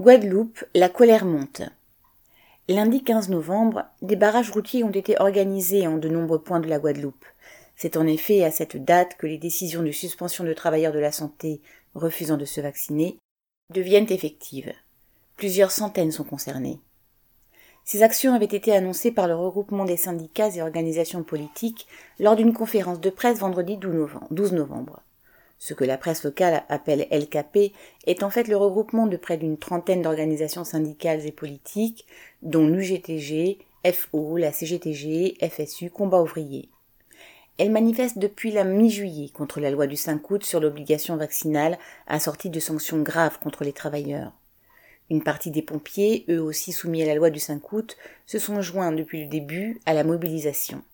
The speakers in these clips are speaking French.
Guadeloupe, la colère monte. Lundi 15 novembre, des barrages routiers ont été organisés en de nombreux points de la Guadeloupe. C'est en effet à cette date que les décisions de suspension de travailleurs de la santé refusant de se vacciner deviennent effectives. Plusieurs centaines sont concernées. Ces actions avaient été annoncées par le regroupement des syndicats et organisations politiques lors d'une conférence de presse vendredi 12 novembre. Ce que la presse locale appelle LKP est en fait le regroupement de près d'une trentaine d'organisations syndicales et politiques, dont l'UGTG, FO, la CGTG, FSU, Combat ouvrier. Elle manifeste depuis la mi-juillet contre la loi du 5 août sur l'obligation vaccinale assortie de sanctions graves contre les travailleurs. Une partie des pompiers, eux aussi soumis à la loi du 5 août, se sont joints depuis le début à la mobilisation.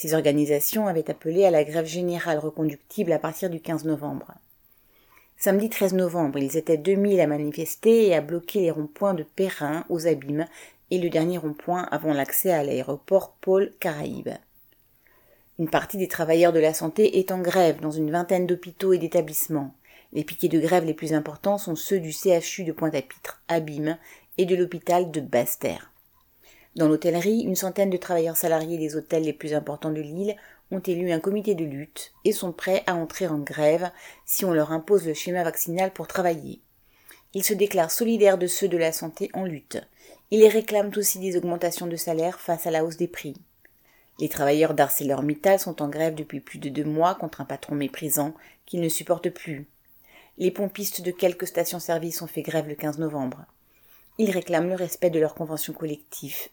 Ces organisations avaient appelé à la grève générale reconductible à partir du 15 novembre. Samedi 13 novembre, ils étaient 2000 à manifester et à bloquer les ronds-points de Perrin aux Abîmes et le dernier rond-point avant l'accès à l'aéroport Paul Caraïbes. Une partie des travailleurs de la santé est en grève dans une vingtaine d'hôpitaux et d'établissements. Les piquets de grève les plus importants sont ceux du CHU de Pointe-à-Pitre, Abîmes, et de l'hôpital de Basse-Terre. Dans l'hôtellerie, une centaine de travailleurs salariés des hôtels les plus importants de l'île ont élu un comité de lutte et sont prêts à entrer en grève si on leur impose le schéma vaccinal pour travailler. Ils se déclarent solidaires de ceux de la santé en lutte. Ils réclament aussi des augmentations de salaire face à la hausse des prix. Les travailleurs d'ArcelorMittal sont en grève depuis plus de deux mois contre un patron méprisant qu'ils ne supportent plus. Les pompistes de quelques stations-service ont fait grève le 15 novembre. Ils réclament le respect de leurs conventions collectives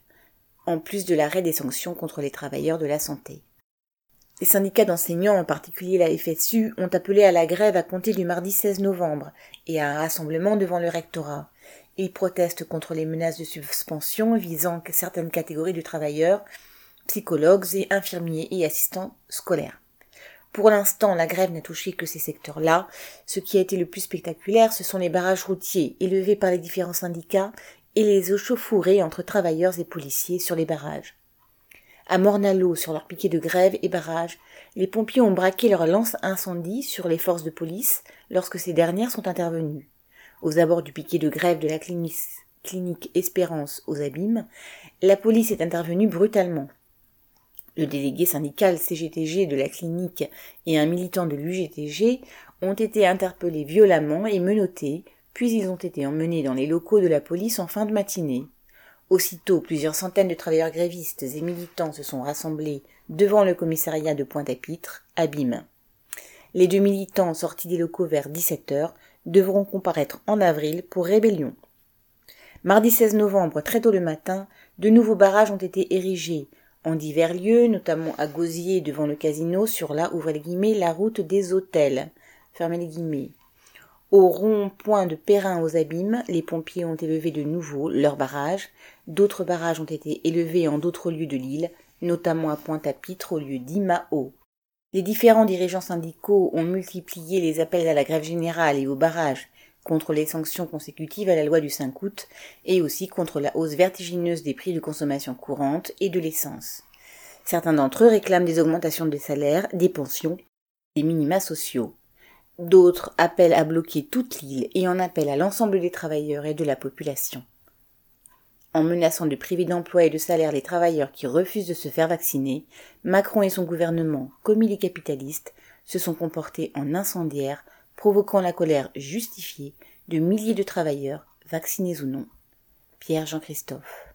en plus de l'arrêt des sanctions contre les travailleurs de la santé. Les syndicats d'enseignants, en particulier la FSU, ont appelé à la grève à compter du mardi 16 novembre et à un rassemblement devant le rectorat. Ils protestent contre les menaces de suspension visant certaines catégories de travailleurs, psychologues et infirmiers et assistants scolaires. Pour l'instant, la grève n'a touché que ces secteurs-là. Ce qui a été le plus spectaculaire, ce sont les barrages routiers élevés par les différents syndicats et les échauffourées entre travailleurs et policiers sur les barrages. À Mornalo, sur leur piquet de grève et barrage, les pompiers ont braqué leur lance incendie sur les forces de police lorsque ces dernières sont intervenues. Aux abords du piquet de grève de la clinique Espérance aux Abîmes, la police est intervenue brutalement. Le délégué syndical CGTG de la clinique et un militant de l'UGTG ont été interpellés violemment et menottés, puis ils ont été emmenés dans les locaux de la police en fin de matinée. Aussitôt, plusieurs centaines de travailleurs grévistes et militants se sont rassemblés devant le commissariat de Pointe-à-Pitre, Abîme. Les deux militants sortis des locaux vers 17 heures devront comparaître en avril pour rébellion. Mardi 16 novembre, très tôt le matin, de nouveaux barrages ont été érigés en divers lieux, notamment à Gosier devant le casino sur la, la route des hôtels, fermez les guillemets. Au rond-point de Perrin aux Abîmes, les pompiers ont élevé de nouveau leurs barrages. D'autres barrages ont été élevés en d'autres lieux de l'île, notamment à Pointe-à-Pitre au lieu d'Imao. Les différents dirigeants syndicaux ont multiplié les appels à la grève générale et aux barrages contre les sanctions consécutives à la loi du 5 août et aussi contre la hausse vertigineuse des prix de consommation courante et de l'essence. Certains d'entre eux réclament des augmentations des salaires, des pensions, des minima sociaux. D'autres appellent à bloquer toute l'île et en appellent à l'ensemble des travailleurs et de la population. En menaçant de priver d'emploi et de salaire les travailleurs qui refusent de se faire vacciner, Macron et son gouvernement, comme il est capitaliste, se sont comportés en incendiaires, provoquant la colère justifiée de milliers de travailleurs, vaccinés ou non. Pierre Jean-Christophe.